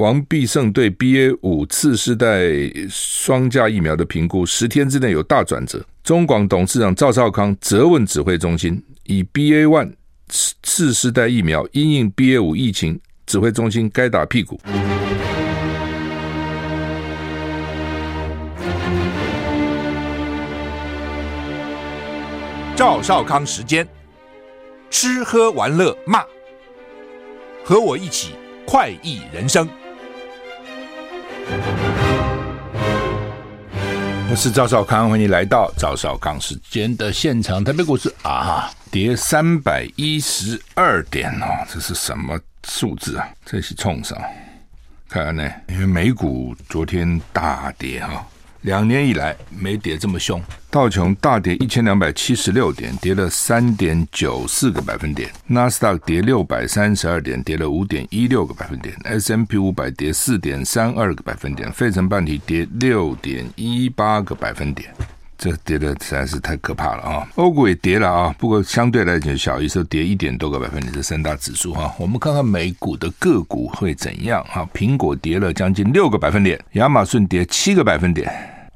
王必胜对 BA 五次世代双价疫苗的评估，十天之内有大转折。中广董事长赵少康责问指挥中心，以 BA one 次世代疫苗因应 BA 五疫情，指挥中心该打屁股。赵少康时间，吃喝玩乐骂，和我一起快意人生。我是赵少康，欢迎来到赵少康时间的现场。台北股市啊，跌三百一十二点哦，这是什么数字啊？这是冲上，看看呢，因为美股昨天大跌哈。两年以来没跌这么凶，道琼大跌一千两百七十六点，跌了三点九四个百分点；纳斯达克跌六百三十二点，跌了五点一六个百分点。S M P 五百跌四点三二个百分点；费城半体跌六点一八个百分点。这跌的实在是太可怕了啊！欧股也跌了啊，不过相对来讲小，一时跌一点多个百分点。这三大指数哈，我们看看美股的个股会怎样哈？苹果跌了将近六个百分点，亚马逊跌七个百分点，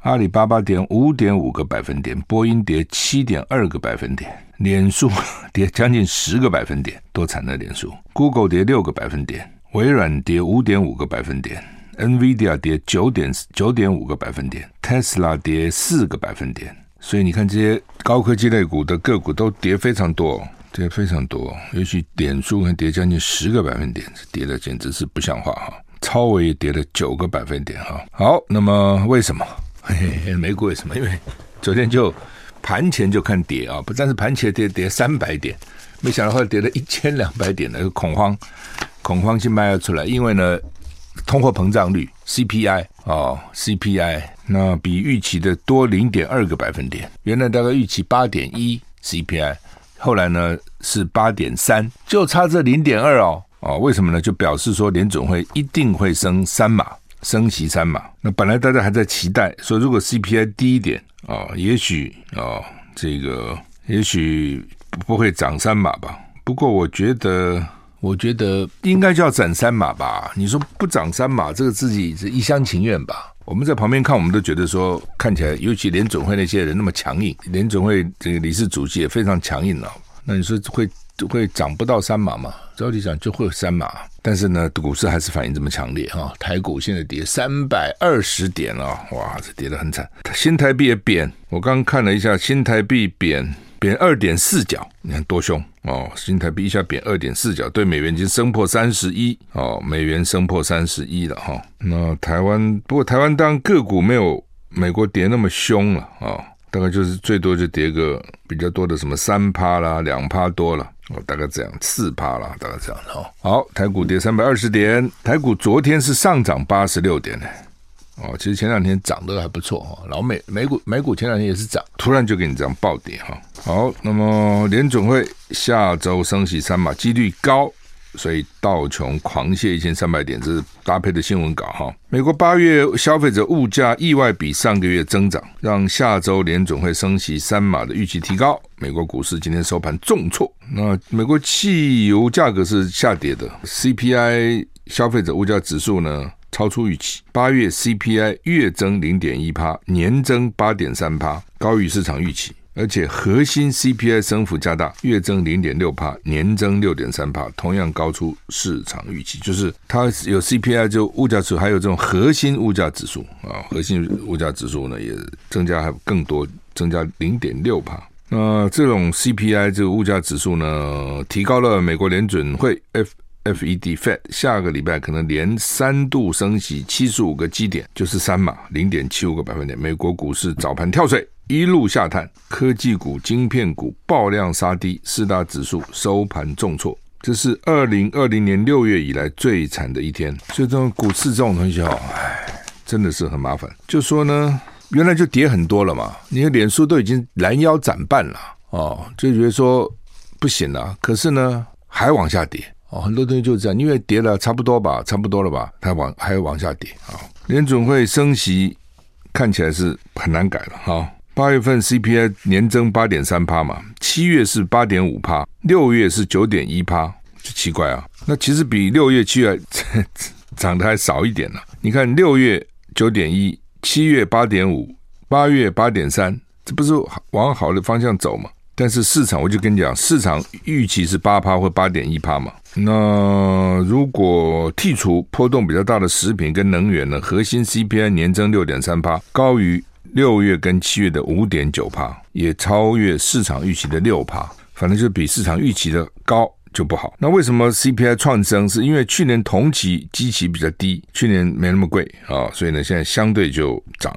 阿里巴巴跌五点五个百分点，波音跌七点二个百分点，脸书跌将近十个百分点，多惨的脸书！Google 跌六个百分点，微软跌五点五个百分点。NVIDIA 跌九点九点五个百分点，Tesla 跌四个百分点，所以你看这些高科技类股的个股都跌非常多，跌非常多，尤其点数还跌将近十个百分点，跌的简直是不像话哈。超微跌了九个百分点哈。好，那么为什么？嘿嘿，美股为什么？因为昨天就盘前就看跌啊，不但是盘前跌跌三百点，没想到后来跌了一千两百点的恐慌，恐慌性卖了出来，因为呢。通货膨胀率 CPI 哦，CPI 那比预期的多零点二个百分点，原来大概预期八点一 CPI，后来呢是八点三，就差这零点二哦哦，为什么呢？就表示说联总会一定会升三码，升息三码。那本来大家还在期待说，如果 CPI 低一点哦，也许哦这个也许不会涨三码吧。不过我觉得。我觉得应该就要涨三码吧？你说不涨三码，这个自己是一厢情愿吧？我们在旁边看，我们都觉得说，看起来，尤其联准会那些人那么强硬，联准会这个理事主席也非常强硬了。那你说会会涨不到三码吗？照理讲就会有三码，但是呢，股市还是反应这么强烈哈。台股现在跌三百二十点了，哇，这跌得很惨。新台币也贬，我刚看了一下，新台币贬。贬二点四角，你看多凶哦！新台币一下贬二点四角，对美元已经升破三十一哦，美元升破三十一了哈、哦。那台湾不过台湾当然个股没有美国跌那么凶了啊、哦，大概就是最多就跌个比较多的什么三趴啦，两趴多了哦，大概这样四趴啦，大概这样哈。好，台股跌三百二十点，台股昨天是上涨八十六点呢。哦，其实前两天涨得还不错哈，老美美股美股前两天也是涨，突然就给你这样暴跌哈。好，那么联准会下周升息三码几率高，所以道琼狂泻一千三百点，这是搭配的新闻稿哈。美国八月消费者物价意外比上个月增长，让下周联准会升息三码的预期提高。美国股市今天收盘重挫，那美国汽油价格是下跌的，CPI 消费者物价指数呢？超出预期，八月 CPI 月增零点一趴，年增八点三趴，高于市场预期。而且核心 CPI 升幅加大，月增零点六趴，年增六点三趴，同样高出市场预期。就是它有 CPI 就物价指数，还有这种核心物价指数啊，核心物价指数呢也增加还更多，增加零点六趴。那这种 CPI 这个物价指数呢，提高了美国联准会 F。FED Fed 下个礼拜可能连三度升息七十五个基点，就是三码零点七五个百分点。美国股市早盘跳水，一路下探，科技股、晶片股爆量杀低，四大指数收盘重挫。这是二零二零年六月以来最惨的一天。所以这种股市这种东西哦，唉，真的是很麻烦。就说呢，原来就跌很多了嘛，你的脸书都已经拦腰斩半了哦，就觉得说不行了，可是呢还往下跌。哦，很多东西就是这样，因为跌了差不多吧，差不多了吧，它往还往下跌啊。联准会升息看起来是很难改了哈。八月份 CPI 年增八点三趴嘛，七月是八点五趴，六月是九点一趴，就奇怪啊。那其实比六月、七月 涨得还少一点呢。你看六月九点一，七月八点五，八月八点三，这不是往好的方向走吗？但是市场，我就跟你讲，市场预期是八趴或八点一趴嘛。那如果剔除波动比较大的食品跟能源呢，核心 CPI 年增六点三趴，高于六月跟七月的五点九趴，也超越市场预期的六趴。反正就比市场预期的高就不好。那为什么 CPI 创增？是因为去年同期基期比较低，去年没那么贵啊，所以呢现在相对就涨。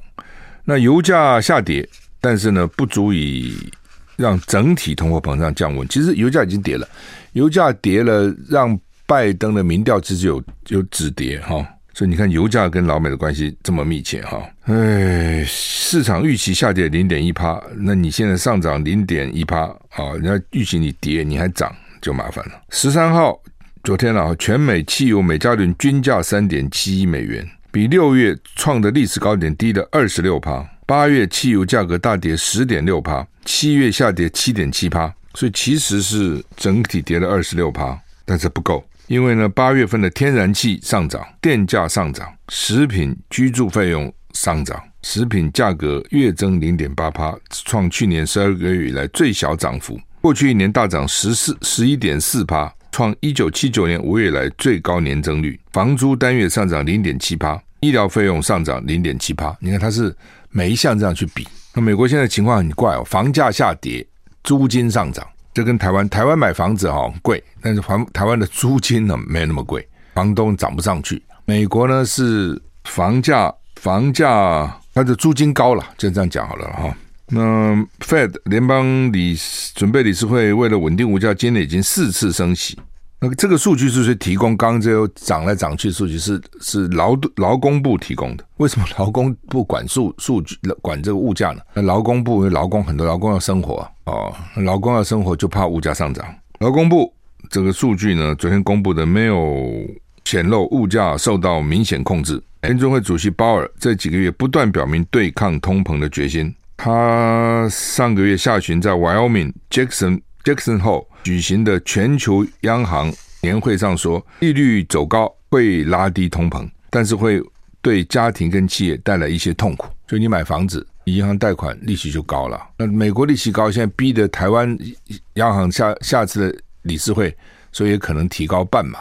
那油价下跌，但是呢不足以。让整体通货膨胀降温，其实油价已经跌了，油价跌了，让拜登的民调其实有有止跌哈，所以你看油价跟老美的关系这么密切哈，哎，市场预期下跌零点一趴，那你现在上涨零点一趴啊，人家预期你跌你还涨就麻烦了。十三号昨天啊，全美汽油每加仑均价三点七一美元，比六月创的历史高点低了二十六趴。八月汽油价格大跌十点六趴，七月下跌七点七趴，所以其实是整体跌了二十六趴，但是不够，因为呢，八月份的天然气上涨，电价上涨，食品居住费用上涨，食品价格月增零点八趴，创去年十二个月以来最小涨幅。过去一年大涨十四十一点四趴，创一九七九年五月以来最高年增率。房租单月上涨零点七趴，医疗费用上涨零点七趴。你看它是。每一项这样去比，那美国现在情况很怪哦，房价下跌，租金上涨，这跟台湾台湾买房子哈贵，但是房台湾的租金呢没那么贵，房东涨不上去。美国呢是房价房价它的租金高了，就这样讲好了哈。那 Fed 联邦理准备理事会为了稳定物价，今年已经四次升息。那这个数据是谁提供？刚刚这个涨来涨去的数据是是劳劳工部提供的。为什么劳工部管数数据管这个物价呢？那劳工部因为劳工很多，劳工要生活哦，劳工要生活就怕物价上涨。劳工部这个数据呢，昨天公布的没有显露物价受到明显控制。联准会主席鲍尔这几个月不断表明对抗通膨的决心。他上个月下旬在 Wyoming Jackson Jackson Hole。举行的全球央行年会上说，利率走高会拉低通膨，但是会对家庭跟企业带来一些痛苦。就你买房子，银行贷款利息就高了。那美国利息高，现在逼得台湾央行下下次的理事会，所以也可能提高半码，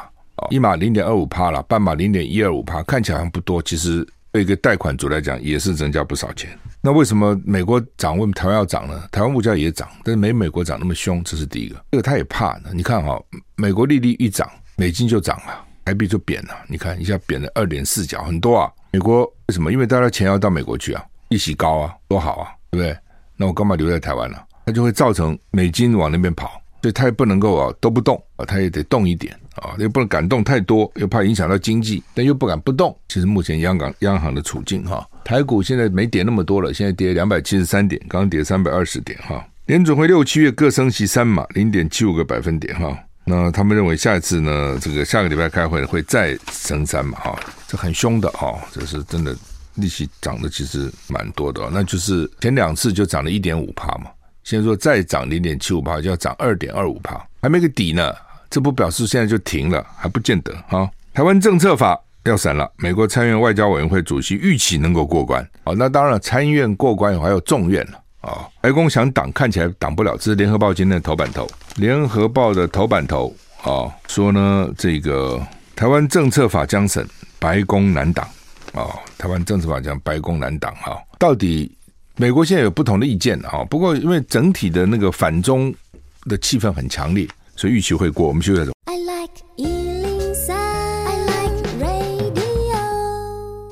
一码零点二五趴了，半码零点一二五趴，看起来好像不多，其实。对一个贷款族来讲，也是增加不少钱。那为什么美国涨，为什么台湾要涨呢？台湾物价也涨，但是没美国涨那么凶，这是第一个。这个他也怕呢。你看哈、哦，美国利率一涨，美金就涨了，台币就贬了。你看一下贬了二点四角，很多啊。美国为什么？因为大家钱要到美国去啊，利息高啊，多好啊，对不对？那我干嘛留在台湾呢？它就会造成美金往那边跑。所以他也不能够啊都不动啊，他也得动一点啊，又不能敢动太多，又怕影响到经济，但又不敢不动。其实目前央港央行的处境哈，台股现在没跌那么多了，现在跌两百七十三点，刚刚跌三百二十点哈。联准会六七月各升息三码，零点七五个百分点哈。那他们认为下一次呢，这个下个礼拜开会会再升三码哈，这很凶的哈，这是真的利息涨的其实蛮多的，那就是前两次就涨了一点五趴嘛。现在说再涨零点七五趴，就要涨二点二五趴，还没个底呢。这不表示现在就停了，还不见得哈。台湾政策法要审了，美国参院外交委员会主席预期能够过关。哦，那当然了参院过关以后还有众院了啊。白宫想挡，看起来挡不了。这是联合报今天的头版头，联合报的头版头啊，说呢这个台湾政策法将审，白宫难挡啊。台湾政策法将白宫难挡哈，到底？美国现在有不同的意见啊，不过因为整体的那个反中的气氛很强烈，所以预期会过。我们休息一下。I like 103, I like radio。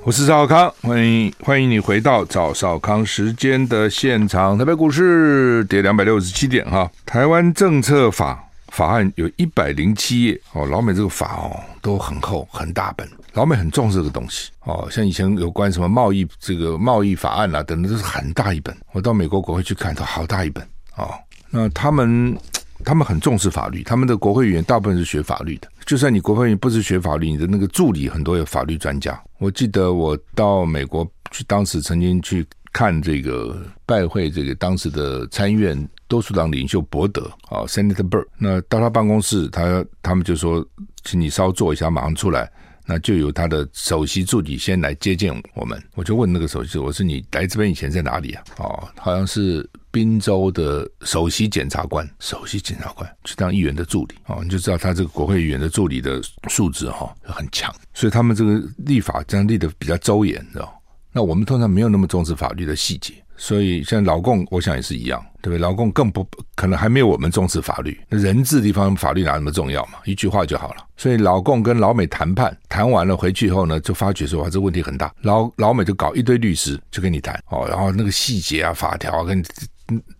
我是赵少康，欢迎欢迎你回到赵少康时间的现场。台北股市跌两百六十七点哈，台湾政策法法案有一百零七页哦，老美这个法哦都很厚很大本。老美很重视这个东西哦，像以前有关什么贸易这个贸易法案啊等等，都是很大一本。我到美国国会去看，都好大一本啊、哦。那他们他们很重视法律，他们的国会议员大部分是学法律的。就算你国会议员不是学法律，你的那个助理很多有法律专家。我记得我到美国去，当时曾经去看这个拜会这个当时的参议院多数党领袖伯德啊、，Senator Byrd。那到他办公室，他他们就说，请你稍坐一下，马上出来。那就由他的首席助理先来接见我们。我就问那个首席，我说你来这边以前在哪里啊？哦，好像是宾州的首席检察官，首席检察官去当议员的助理哦，你就知道他这个国会议员的助理的素质哈、哦、很强，所以他们这个立法这样立得比较周延，知道？那我们通常没有那么重视法律的细节。所以，像老共，我想也是一样，对不对？老共更不可能还没有我们重视法律。那人治地方法律哪那么重要嘛？一句话就好了。所以老共跟老美谈判，谈完了回去以后呢，就发觉说哇，这问题很大。老老美就搞一堆律师就跟你谈哦，然后那个细节啊、法条啊，跟你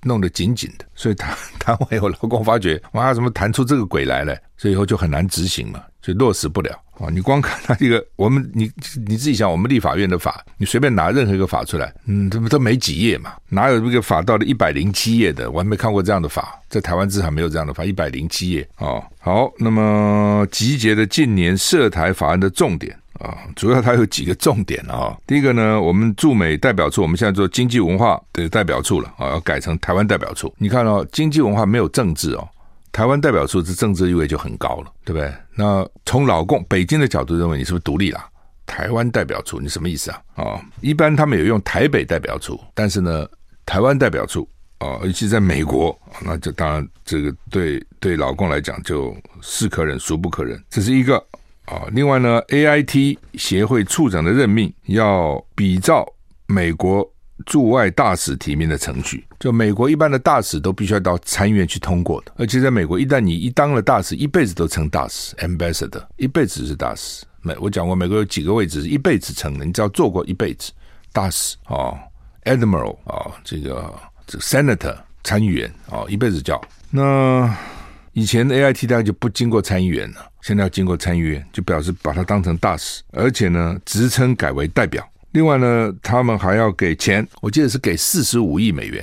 弄得紧紧的。所以谈谈完以后，老共发觉哇，怎么谈出这个鬼来了？所以以后就很难执行嘛。就落实不了啊！你光看他这个，我们你你自己想，我们立法院的法，你随便拿任何一个法出来，嗯，这不都没几页嘛？哪有一个法到了一百零七页的？我还没看过这样的法，在台湾至少没有这样的法，一百零七页哦。好，那么集结的近年涉台法案的重点啊，主要它有几个重点啊。第一个呢，我们驻美代表处，我们现在做经济文化的代表处了啊，要改成台湾代表处。你看哦，经济文化没有政治哦。台湾代表处这政治意味就很高了，对不对？那从老共北京的角度认为，你是不是独立了？台湾代表处你什么意思啊？啊、一般他们有用台北代表处，但是呢，台湾代表处啊、尤其在美国，那就当然这个对对老共来讲就是可忍孰不可忍，这是一个啊、另外呢，AIT 协会处长的任命要比照美国。驻外大使提名的程序，就美国一般的大使都必须要到参议院去通过的。而且在美国，一旦你一当了大使，一辈子都称大使 （ambassador），一辈子是大使。美我讲过，美国有几个位置是一辈子称的，你只要做过一辈子大使哦，admiral 哦，这个这个 senator 参议员哦，一辈子叫。那以前的 AIT 大概就不经过参议员了，现在要经过参议院，就表示把他当成大使，而且呢，职称改为代表。另外呢，他们还要给钱，我记得是给四十五亿美元，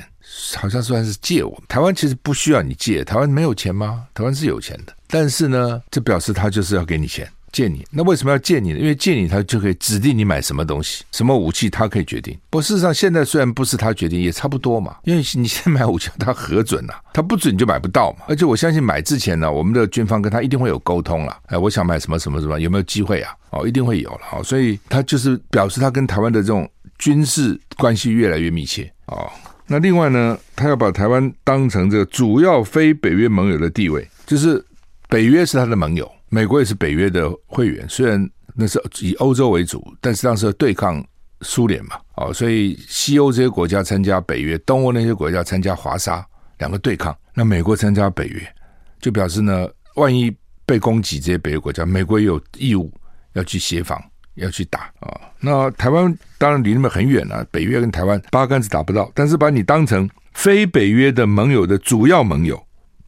好像算是借我。台湾其实不需要你借，台湾没有钱吗？台湾是有钱的，但是呢，这表示他就是要给你钱，借你。那为什么要借你呢？因为借你，他就可以指定你买什么东西、什么武器，他可以决定。不事实上，现在虽然不是他决定，也差不多嘛。因为你先买武器，他核准了、他不准你就买不到嘛。而且我相信买之前呢，我们的军方跟他一定会有沟通了。哎，我想买什么什么什么，有没有机会啊？哦，一定会有了，哦，所以他就是表示他跟台湾的这种军事关系越来越密切哦。那另外呢，他要把台湾当成这个主要非北约盟友的地位，就是北约是他的盟友，美国也是北约的会员，虽然那是以欧洲为主，但是当时对抗苏联嘛，哦，所以西欧这些国家参加北约，东欧那些国家参加华沙，两个对抗，那美国参加北约，就表示呢，万一被攻击这些北约国家，美国也有义务。要去协防，要去打啊、那台湾当然离那么很远了、啊，北约跟台湾八竿子打不到。但是把你当成非北约的盟友的主要盟友，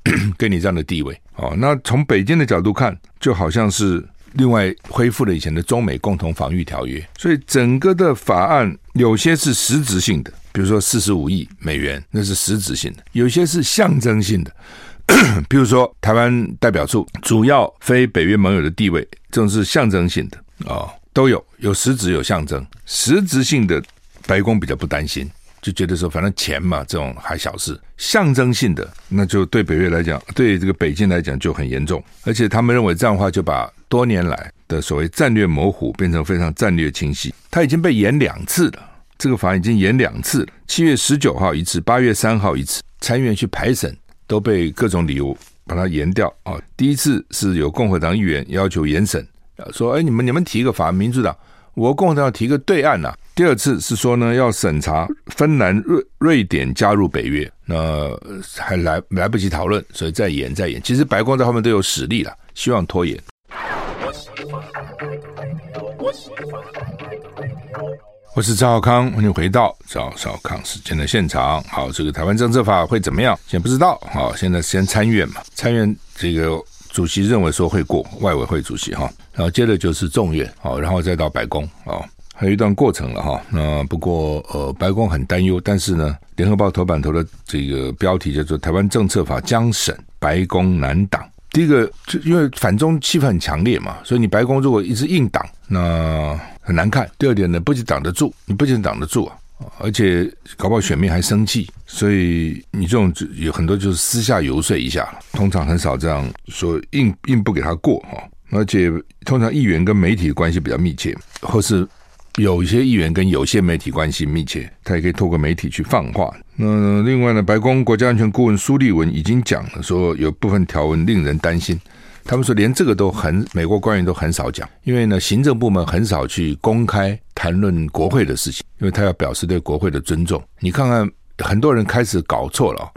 给你这样的地位哦。那从北京的角度看，就好像是另外恢复了以前的中美共同防御条约。所以整个的法案有些是实质性的，比如说四十五亿美元，那是实质性的；有些是象征性的。比如说，台湾代表处主要非北约盟友的地位，这种是象征性的啊、哦，都有有实质有象征，实质性的白宫比较不担心，就觉得说反正钱嘛，这种还小事；象征性的，那就对北约来讲，对这个北京来讲就很严重，而且他们认为这样的话就把多年来的所谓战略模糊变成非常战略清晰。它已经被延两次了，这个法案已经延两次了，七月十九号一次，八月三号一次，参议院去排审。都被各种理由把它延掉啊！第一次是有共和党议员要求延审，说：“哎，你们你们提一个法案，民主党我共和党要提个对案呐。”第二次是说呢，要审查芬兰、瑞瑞典加入北约，那还来来不及讨论，所以再延再延。其实白宫在后面都有实力了，希望拖延。我是赵少康，欢迎回到赵少康时间的现场。好，这个台湾政策法会怎么样？先不知道。好，现在先参院嘛，参院这个主席认为说会过，外委会主席哈，然后接着就是众院，好，然后再到白宫，啊，还有一段过程了哈。那不过呃，白宫很担忧，但是呢，联合报头版头的这个标题叫做“台湾政策法将审，白宫难挡”。第一个就因为反中气氛很强烈嘛，所以你白宫如果一直硬挡，那。很难看。第二点呢，不仅挡得住，你不仅挡得住啊，而且搞不好选民还生气，所以你这种就有很多就是私下游说一下，通常很少这样说硬硬不给他过哈。而且通常议员跟媒体的关系比较密切，或是有一些议员跟有些媒体关系密切，他也可以透过媒体去放话。那另外呢，白宫国家安全顾问苏利文已经讲了，说有部分条文令人担心。他们说连这个都很，美国官员都很少讲，因为呢，行政部门很少去公开谈论国会的事情，因为他要表示对国会的尊重。你看看，很多人开始搞错了。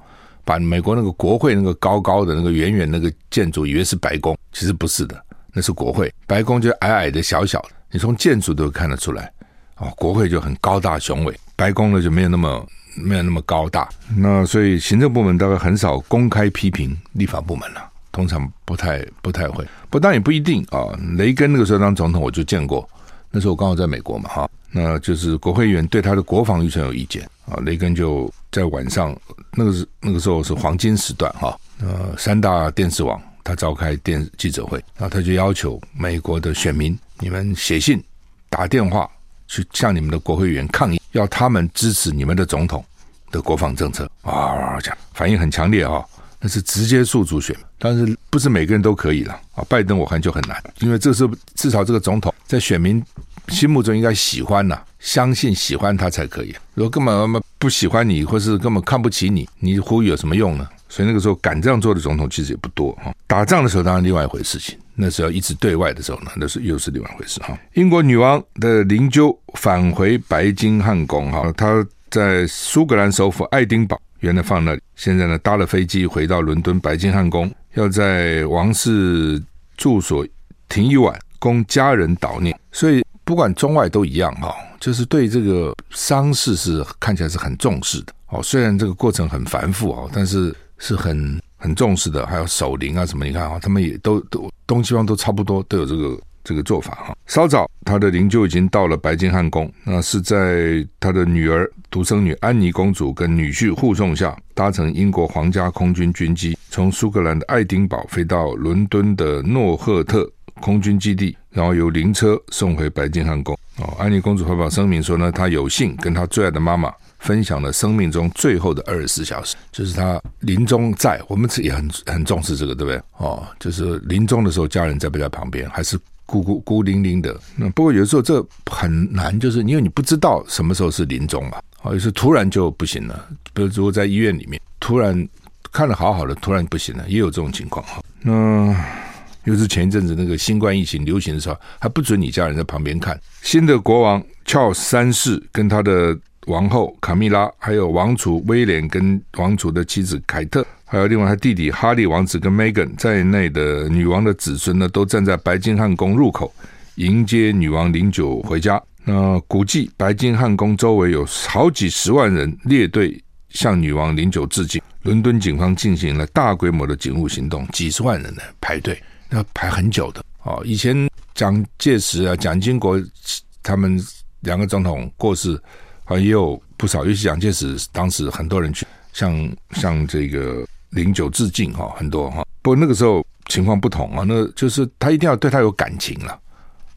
把美国那个国会那个高高的那个远远那个建筑以为是白宫，其实不是的，那是国会。白宫就矮矮的小小的，你从建筑都看得出来。哦，国会就很高大雄伟，白宫呢就没有那么没有那么高大。那所以行政部门大概很少公开批评立法部门了，通常不太不太会。不但也不一定啊。雷根那个时候当总统我就见过，那时候我刚好在美国嘛哈。那就是国会议员对他的国防预算有意见啊，雷根就在晚上，那个是那个时候是黄金时段哈，呃，三大电视网他召开电记者会，然后他就要求美国的选民，你们写信、打电话去向你们的国会议员抗议，要他们支持你们的总统的国防政策啊，这样反应很强烈啊，那是直接诉诸选，但是不是每个人都可以了啊，拜登我看就很难，因为这是至少这个总统在选民。心目中应该喜欢呐、相信喜欢他才可以。如果根本不喜欢你，或是根本看不起你，你呼吁有什么用呢？所以那个时候敢这样做的总统其实也不多哈。打仗的时候当然另外一回事情，那时候一直对外的时候呢，那是又是另外一回事哈。英国女王的灵柩返回白金汉宫哈，她在苏格兰首府爱丁堡原来放那里，现在呢搭了飞机回到伦敦白金汉宫，要在王室住所停一晚，供家人悼念。所以。不管中外都一样哈，就是对这个丧事是看起来是很重视的哦。虽然这个过程很繁复哦，但是是很很重视的。还有守灵啊什么，你看啊，他们也都都东西方都差不多都有这个这个做法哈。稍早，他的灵柩已经到了白金汉宫，那是在他的女儿独生女安妮公主跟女婿护送下，搭乘英国皇家空军军机，从苏格兰的爱丁堡飞到伦敦的诺赫特空军基地。然后由灵车送回白金汉宫。哦，安妮公主发表声明说呢，她有幸跟她最爱的妈妈分享了生命中最后的二十四小时，就是他临终在，我们也很很重视这个，对不对？哦，就是临终的时候，家人在不在旁边，还是孤孤孤零零的？那不过有的时候这很难，就是因为你不知道什么时候是临终嘛。哦，有时突然就不行了，比如如果在医院里面突然看的好好的，突然不行了，也有这种情况哈。那。又是前一阵子那个新冠疫情流行的时候，还不准你家人在旁边看。新的国王乔三世跟他的王后卡米拉，还有王储威廉跟王储的妻子凯特，还有另外他弟弟哈利王子跟梅根在内的女王的子孙呢，都站在白金汉宫入口迎接女王零九回家。那估计白金汉宫周围有好几十万人列队向女王零九致敬。伦敦警方进行了大规模的警务行动，几十万人呢排队。要排很久的哦。以前蒋介石啊、蒋经国他们两个总统过世，啊也有不少。尤其蒋介石当时很多人去向向这个零九致敬哈，很多哈。不过那个时候情况不同啊，那就是他一定要对他有感情了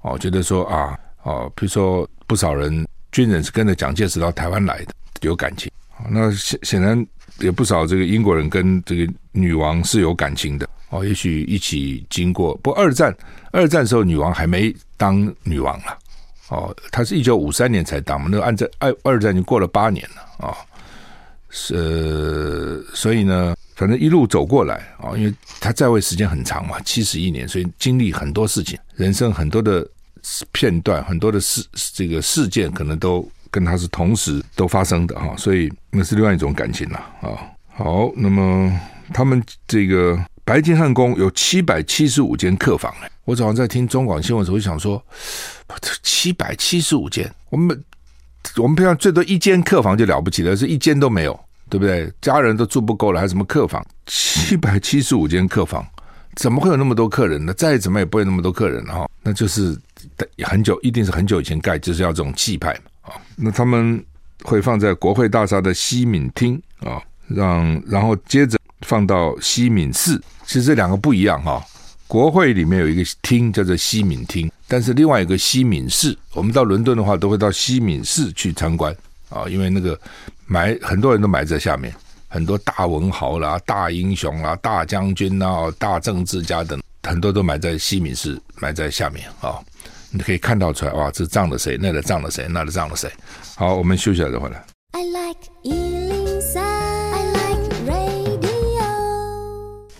哦，觉得说啊哦，比如说不少人军人是跟着蒋介石到台湾来的，有感情。那显显然有不少这个英国人跟这个女王是有感情的。哦，也许一起经过，不过二战，二战时候女王还没当女王了，哦，他是一九五三年才当嘛，那个按在二二战已经过了八年了啊，是、所以呢，反正一路走过来啊，因为他在位时间很长嘛，七十一年，所以经历很多事情，人生很多的片段，很多的事，这个事件可能都跟他是同时都发生的哈，所以那是另外一种感情了啊。好，那么他们这个。白金汉宫有七百七十五间客房，我早上在听中广新闻的时候，我想说，七百七十五间，我们我们平常最多一间客房就了不起了，是一间都没有，对不对？家人都住不够了，还有什么客房？七百七十五间客房，怎么会有那么多客人呢？再怎么也不会那么多客人哈，那就是很久，一定是很久以前盖，就是要这种气派嘛啊。那他们会放在国会大厦的西敏厅啊，让然后接着放到西敏寺。其实这两个不一样哈，国会里面有一个厅叫做西敏厅，但是另外一个西敏寺，我们到伦敦的话都会到西敏寺去参观啊，因为那个埋很多人都埋在下面，很多大文豪啦、大英雄啦、大将军啦、大政治家等很多都埋在西敏寺，埋在下面啊、你可以看到出来，哇，这葬了谁？那里葬了谁？那里葬了谁？好，我们休息了再回来。I like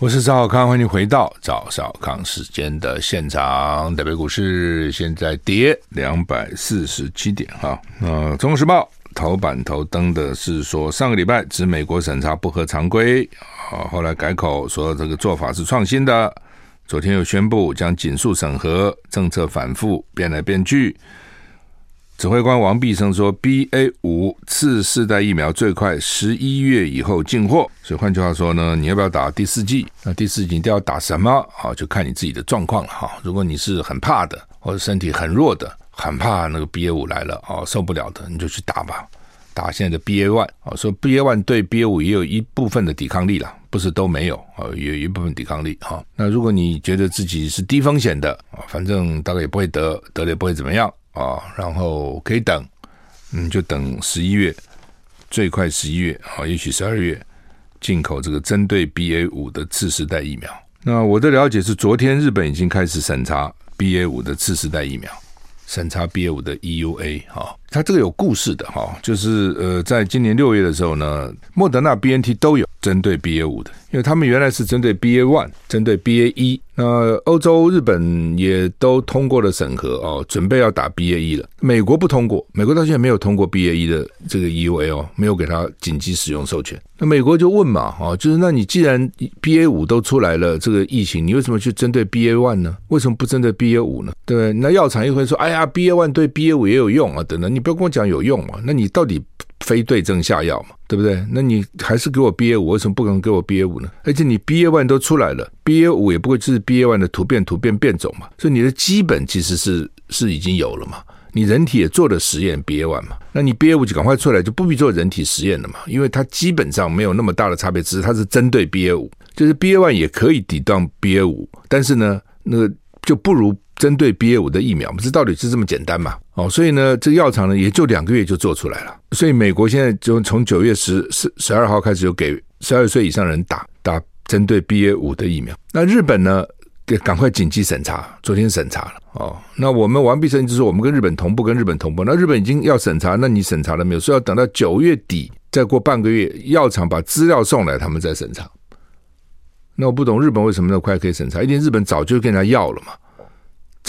我是赵小康，欢迎回到赵小康时间的现场。台北股市现在跌两百四十七点哈。呃，《中国时报》头版头登的是说，上个礼拜指美国审查不合常规，啊，后来改口说这个做法是创新的。昨天又宣布将紧速审核，政策反复变来变去。指挥官王必胜说，B A 五次世代疫苗最快十一月以后进货。所以换句话说呢，你要不要打第四剂？那第四剂一定要打什么？好，就看你自己的状况了哈。如果你是很怕的，或者身体很弱的，很怕那个 B A 五来了哦，受不了的，你就去打吧。打现在的 B A one 啊，说 B A one 对 B A 五也有一部分的抵抗力了，不是都没有啊，有一部分抵抗力哈。那如果你觉得自己是低风险的啊，反正大概也不会得，得了也不会怎么样。啊，然后可以等，嗯，就等十一月，最快十一月啊，也许十二月进口这个针对 BA 五的次世代疫苗。那我的了解是，昨天日本已经开始审查 BA 五的次世代疫苗，审查 BA 五的 EUA 哈，它这个有故事的哈，就是呃，在今年六月的时候呢，莫德纳、BNT 都有针对 BA 五的，因为他们原来是针对 BA one，针对 BA 一。那欧洲、日本也都通过了审核哦，准备要打 BA 一了。美国不通过，美国到现在没有通过 BA 一的这个 EUA 哦，没有给他紧急使用授权。那美国就问嘛，哦，就是那你既然 BA 五都出来了，这个疫情，你为什么去针对 BA one 呢？为什么不针对 BA 五呢？对？那药厂又会说，哎呀，BA one 对 BA 五也有用啊，等等，你不要跟我讲有用嘛，那你到底？非对症下药嘛，对不对？那你还是给我 BA 五，为什么不能给我 BA 五呢？而且你 BA one 都出来了，BA 五也不会就是 BA one 的突变、突变变种嘛，所以你的基本其实是是已经有了嘛。你人体也做了实验，BA one 嘛，那你 BA 五就赶快出来，就不必做人体实验了嘛，因为它基本上没有那么大的差别，只是它是针对 BA 五，就是 BA one 也可以抵挡 BA 五，但是呢，那个就不如。针对 BA 五的疫苗，不是道理是这么简单嘛？哦，所以呢，这个药厂呢也就两个月就做出来了。所以美国现在就从九月十十十二号开始，就给十二岁以上人打打针对 BA 五的疫苗。那日本呢，得赶快紧急审查，昨天审查了。哦，那我们王必胜就说我们跟日本同步，跟日本同步。那日本已经要审查，那你审查了没有？说要等到九月底，再过半个月，药厂把资料送来，他们再审查。那我不懂日本为什么那么快可以审查？一定日本早就跟人家要了嘛。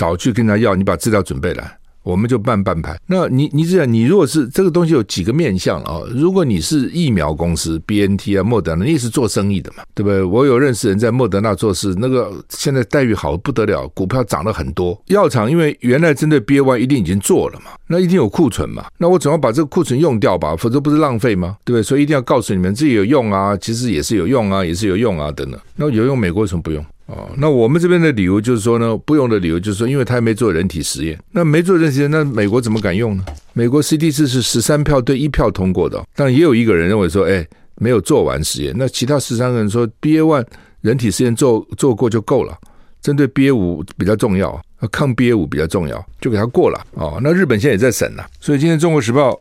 早去跟他要，你把资料准备来，我们就办办拍。那你你这样，你如果是这个东西有几个面向啊？如果你是疫苗公司，BNT 啊、莫德纳，你也是做生意的嘛，对不对？我有认识人在莫德纳做事，那个现在待遇好不得了，股票涨了很多。药厂因为原来针对 BA1 一定已经做了嘛，那一定有库存嘛，那我总要把这个库存用掉吧，否则不是浪费吗？对不对？所以一定要告诉你们，自己有用啊，其实也是有用啊，也是有用啊，等等。那有用，美国为什么不用？哦，那我们这边的理由就是说呢，不用的理由就是说，因为他还没做人体实验。那没做人体实验，那美国怎么敢用呢？美国 CDC 是十三票对一票通过的，但也有一个人认为说，哎，没有做完实验。那其他十三个人说，BA one 人体实验做做过就够了，针对 BA 五比较重要，抗 BA 五比较重要，就给他过了。哦，那日本现在也在审呢，所以今天《中国时报》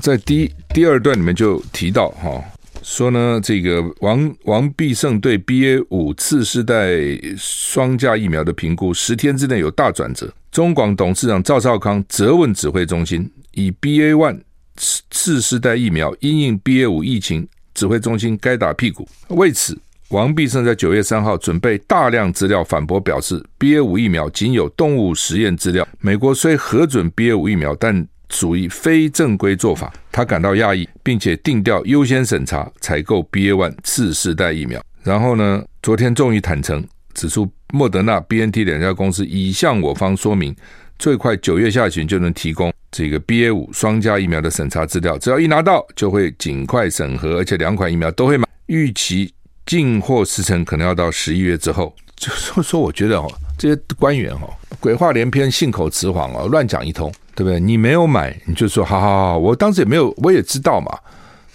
在第第二段里面就提到哈。哦说呢，这个王王必胜对 BA 五次世代双价疫苗的评估，十天之内有大转折。中广董事长赵少康责问指挥中心，以 BA one 次次世代疫苗因应 BA 五疫情，指挥中心该打屁股。为此，王必胜在九月三号准备大量资料反驳，表示 BA 五疫苗仅有动物实验资料。美国虽核准 BA 五疫苗，但属于非正规做法，他感到讶异，并且定调优先审查采购 BA one 次世代疫苗。然后呢，昨天终于坦诚，指出莫德纳、BNT 两家公司已向我方说明，最快九月下旬就能提供这个 BA 五双价疫苗的审查资料，只要一拿到，就会尽快审核，而且两款疫苗都会买。预期进货时程可能要到十一月之后。就说 说，我觉得哦，这些官员哦，鬼话连篇，信口雌黄哦，乱讲一通。对不对？你没有买，你就说好好好。我当时也没有，我也知道嘛，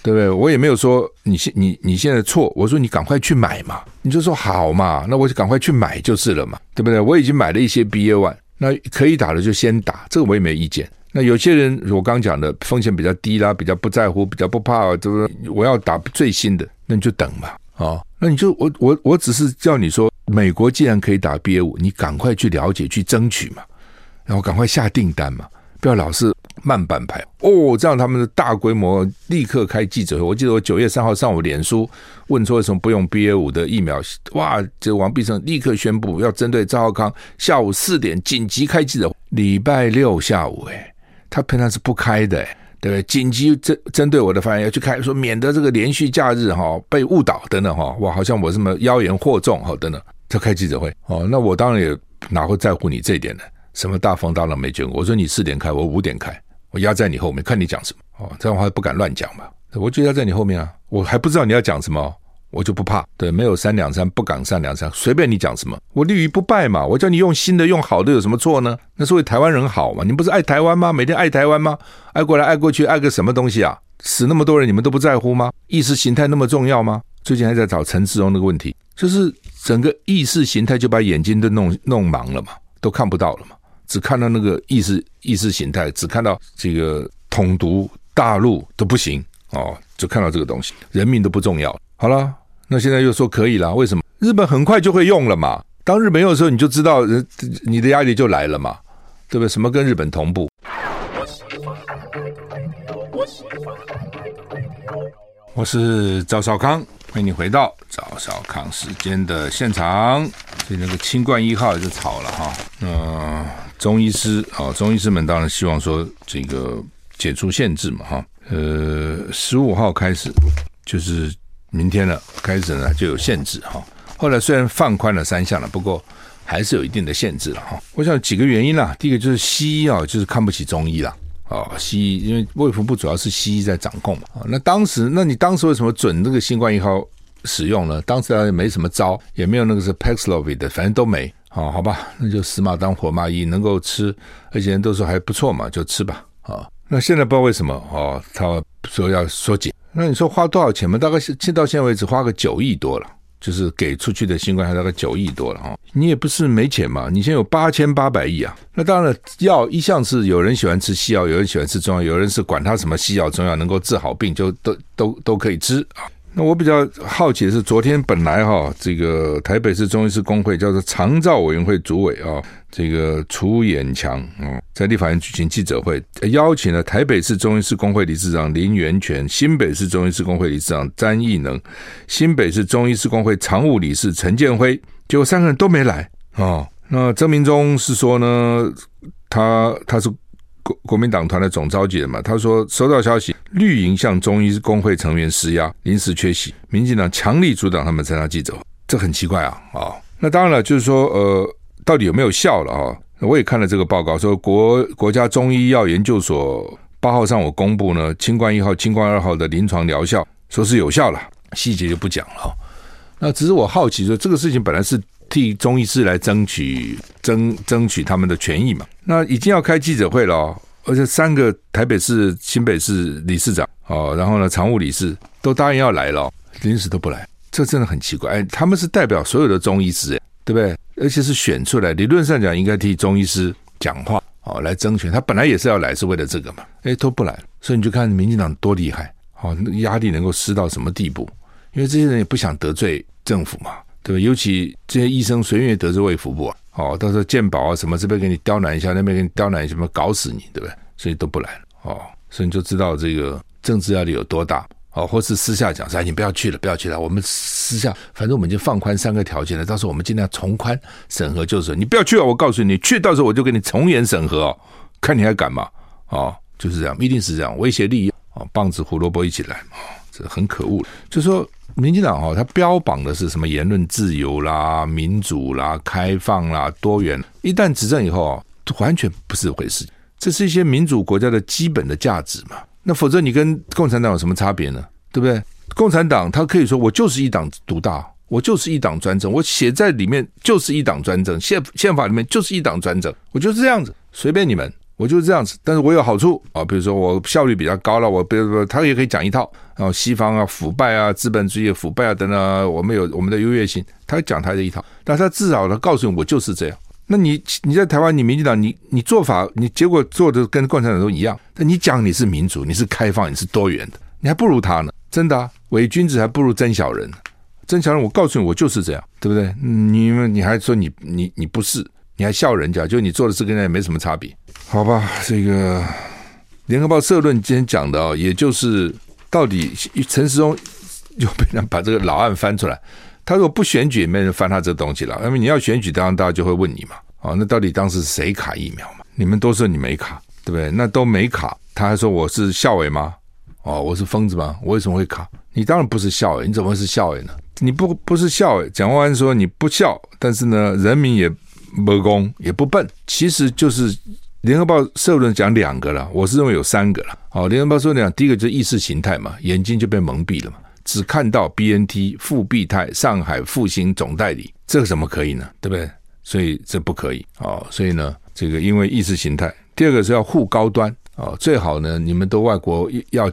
对不对？我也没有说你现你你现在错。我说你赶快去买嘛，你就说好嘛，那我就赶快去买就是了嘛，对不对？我已经买了一些 BA one，那可以打的就先打，这个我也没意见。那有些人我刚讲的风险比较低啦，比较不在乎，比较不怕，就是我要打最新的，那你就等嘛，啊、哦，那你就我我我只是叫你说。美国既然可以打 BA 五，你赶快去了解、去争取嘛，然后赶快下订单嘛，不要老是慢半拍哦。这样他们的大规模立刻开记者会。我记得我九月三号上午脸书问说为什么不用 BA 五的疫苗，哇，这王必胜立刻宣布要针对赵浩康，下午四点紧急开记者会。礼拜六下午，哎，他平常是不开的，对不对？紧急针针对我的发言要去开，说免得这个连续假日哈被误导等等哈，哇，好像我什么妖言惑众哈等等。他开记者会哦，那我当然也哪会在乎你这一点呢？什么大风大浪没见过？我说你四点开，我五点开，我压在你后面，看你讲什么哦。这样的话不敢乱讲嘛，我就压在你后面啊，我还不知道你要讲什么，我就不怕。对，没有三两三，不敢三两三，随便你讲什么，我立于不败嘛。我叫你用新的，用好的有什么错呢？那是为台湾人好嘛。你不是爱台湾吗？每天爱台湾吗？爱过来爱过去，爱个什么东西啊？死那么多人，你们都不在乎吗？意识形态那么重要吗？最近还在找陈志荣那个问题，就是整个意识形态就把眼睛都弄弄盲了嘛，都看不到了嘛，只看到那个意识意识形态，只看到这个统独大陆都不行哦，就看到这个东西，人民都不重要。好了，那现在又说可以了，为什么？日本很快就会用了嘛，当日本用的时候，你就知道人你的压力就来了嘛，对不对？什么跟日本同步？我是赵少康。欢迎你回到早少康时间的现场。所以那个清冠一号也是吵了哈。呃，中医师啊，中医师们当然希望说这个解除限制嘛哈。呃，十五号开始就是明天了，开始呢就有限制哈。后来虽然放宽了三项了，不过还是有一定的限制了哈。我想几个原因啦，第一个就是西医啊，就是看不起中医啦。哦，西医因为卫福部主要是西医在掌控嘛。啊那当时，那你当时为什么准那个新冠一号使用呢？当时也没什么招，也没有那个是 Paxlovid 的，反正都没。啊，好吧，那就死马当活马医，能够吃，而且人都说还不错嘛，就吃吧。啊，那现在不知道为什么哦，他说要缩紧。那你说花多少钱嘛？大概是到现在为止花个九亿多了。就是给出去的新冠还大概九亿多了哈，你也不是没钱嘛，你现在有八千八百亿啊。那当然了，药一向是有人喜欢吃西药，有人喜欢吃中药，有人是管他什么西药中药能够治好病就都都都可以吃啊。那我比较好奇的是，昨天本来哈，这个台北市中医师工会叫做长照委员会主委啊，这个楚衍强啊，在立法院举行记者会，邀请了台北市中医师工会理事长林源泉、新北市中医师工会理事长詹义能、新北市中医师工会常务理事陈建辉，结果三个人都没来啊。那曾明忠是说呢，他他是。国国民党团的总召集人嘛，他说收到消息，绿营向中医工会成员施压，临时缺席。民进党强力阻挡他们参加记者，这很奇怪啊！啊、那当然了，就是说，呃，到底有没有效了啊？我也看了这个报告，说国国家中医药研究所八号上午公布呢，清冠一号、清冠二号的临床疗效，说是有效了，细节就不讲了。那只是我好奇说，这个事情本来是。替中医师来争取争争取他们的权益嘛？那已经要开记者会了，哦，而且三个台北市、新北市理事长哦，然后呢，常务理事都答应要来了，临时都不来，这真的很奇怪。哎，他们是代表所有的中医师，对不对？而且是选出来，理论上讲应该替中医师讲话哦，来争取。他本来也是要来，是为了这个嘛？哎，都不来，所以你就看民进党多厉害，哦，压力能够施到什么地步？因为这些人也不想得罪政府嘛。对吧，尤其这些医生随便得罪卫福部啊，哦，到时候健保啊什么，这边给你刁难一下，那边给你刁难一下，什么搞死你，对不对？所以都不来了，哦，所以你就知道这个政治压力有多大，哦，或是私下讲说，哎，你不要去了，不要去了，我们私下，反正我们已经放宽三个条件了，到时候我们尽量从宽审核，就是你不要去啊，我告诉你，去到时候我就给你从严审核哦，看你还敢吗？哦，就是这样，一定是这样，威胁利益，哦，棒子胡萝卜一起来，哦，很可恶，就说。民进党哈，他标榜的是什么言论自由啦、民主啦、开放啦、多元。一旦执政以后啊，完全不是回事。这是一些民主国家的基本的价值嘛。那否则你跟共产党有什么差别呢？对不对？共产党他可以说我就是一党独大，我就是一党专政，我写在里面就是一党专政，宪宪法里面就是一党专政，我就是这样子，随便你们。我就是这样子，但是我有好处啊，比如说我效率比较高了，我比如说他也可以讲一套，然后西方啊腐败啊资本主义腐败啊等等，我们有我们的优越性，他讲他的一套，但他至少他告诉你我就是这样。那你你在台湾，你民进党，你你做法，你结果做的跟共产党都一样，那你讲你是民主，你是开放，你是多元的，你还不如他呢，真的啊，伪君子还不如真小人。真小人，我告诉你，我就是这样，对不对？你们你还说你你你不是，你还笑人家，就你做的事跟人家也没什么差别，好吧？这个联合报社论今天讲的哦，也就是到底陈时中又被人把这个老案翻出来，他说不选举也没人翻他这东西了，因为你要选举，当然大家就会问你嘛，哦，那到底当时谁卡疫苗嘛？你们都说你没卡，对不对？那都没卡，他还说我是校委吗？哦，我是疯子吗？我为什么会卡？你当然不是校委，你怎么会是校委呢？你不不是校委，蒋万安说你不孝，但是呢，人民也不公也不笨，其实就是联合报社论讲两个了，我是认为有三个了。好，联合报社论讲第一个就是意识形态嘛，眼睛就被蒙蔽了嘛，只看到 BNT 复必泰上海复兴总代理，这个怎么可以呢？对不对？所以这不可以哦。所以呢，这个因为意识形态，第二个是要护高端。哦，最好呢，你们都外国要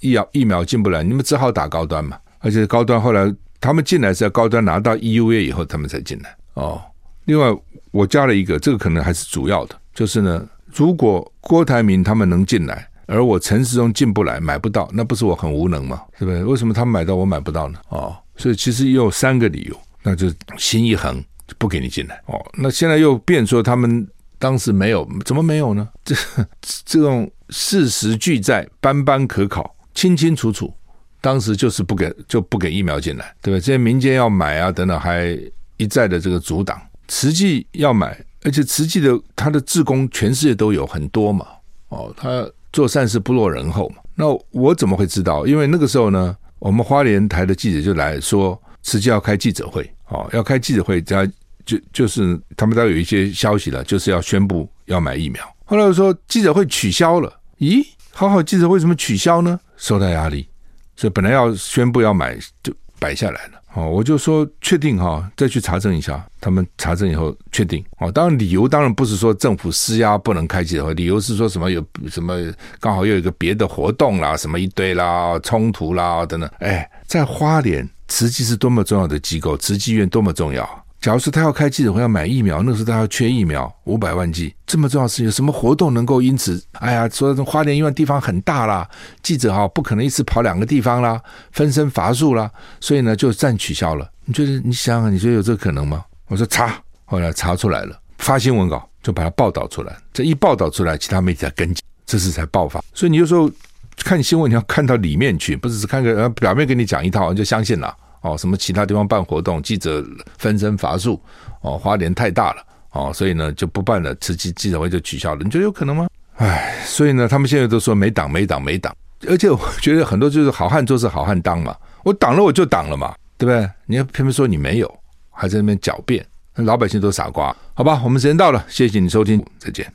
疫苗疫苗进不来，你们只好打高端嘛。而且高端后来他们进来是要高端拿到 EUA 以后他们才进来。哦，另外我加了一个，这个可能还是主要的，就是呢，如果郭台铭他们能进来，而我陈时中进不来，买不到，那不是我很无能吗？对不对？为什么他们买到我买不到呢？哦，所以其实也有三个理由，那就心一横就不给你进来。哦，那现在又变说他们。当时没有，怎么没有呢？这这种事实俱在，斑斑可考，清清楚楚。当时就是不给，就不给疫苗进来，对吧？这些民间要买啊，等等，还一再的这个阻挡。实际要买，而且慈济的他的志工全世界都有很多嘛。哦，他做善事不落人后嘛。那我怎么会知道？因为那个时候呢，我们花莲台的记者就来说，慈济要开记者会，哦，要开记者会，加。就就是他们都有一些消息了，就是要宣布要买疫苗。后来我说记者会取消了，咦，好好记者为什么取消呢？受到压力，所以本来要宣布要买就摆下来了。哦，我就说确定哈，再去查证一下。他们查证以后确定。哦，当然理由当然不是说政府施压不能开记者会，理由是说什么有什么刚好又有一个别的活动啦，什么一堆啦，冲突啦等等。哎，在花莲慈济是多么重要的机构，慈济院多么重要。假如说他要开记者会要买疫苗，那时候他要缺疫苗五百万剂，这么重要的事情，什么活动能够因此？哎呀，说花莲医院地方很大啦，记者哈不可能一次跑两个地方啦，分身乏术啦，所以呢就暂取消了。你觉得你想想，你觉得有这个可能吗？我说查，后来查出来了，发新闻稿就把它报道出来。这一报道出来，其他媒体才跟进，这次才爆发。所以你有时候看新闻，你要看到里面去，不只是看个表面跟你讲一套，你就相信了。哦，什么其他地方办活动，记者分身乏术，哦，花莲太大了，哦，所以呢就不办了，慈济记者会就取消了，你觉得有可能吗？唉，所以呢，他们现在都说没挡没挡没挡，而且我觉得很多就是好汉做事好汉当嘛，我挡了我就挡了嘛，对不对？你要偏偏说你没有，还在那边狡辩，老百姓都傻瓜，好吧？我们时间到了，谢谢你收听，再见。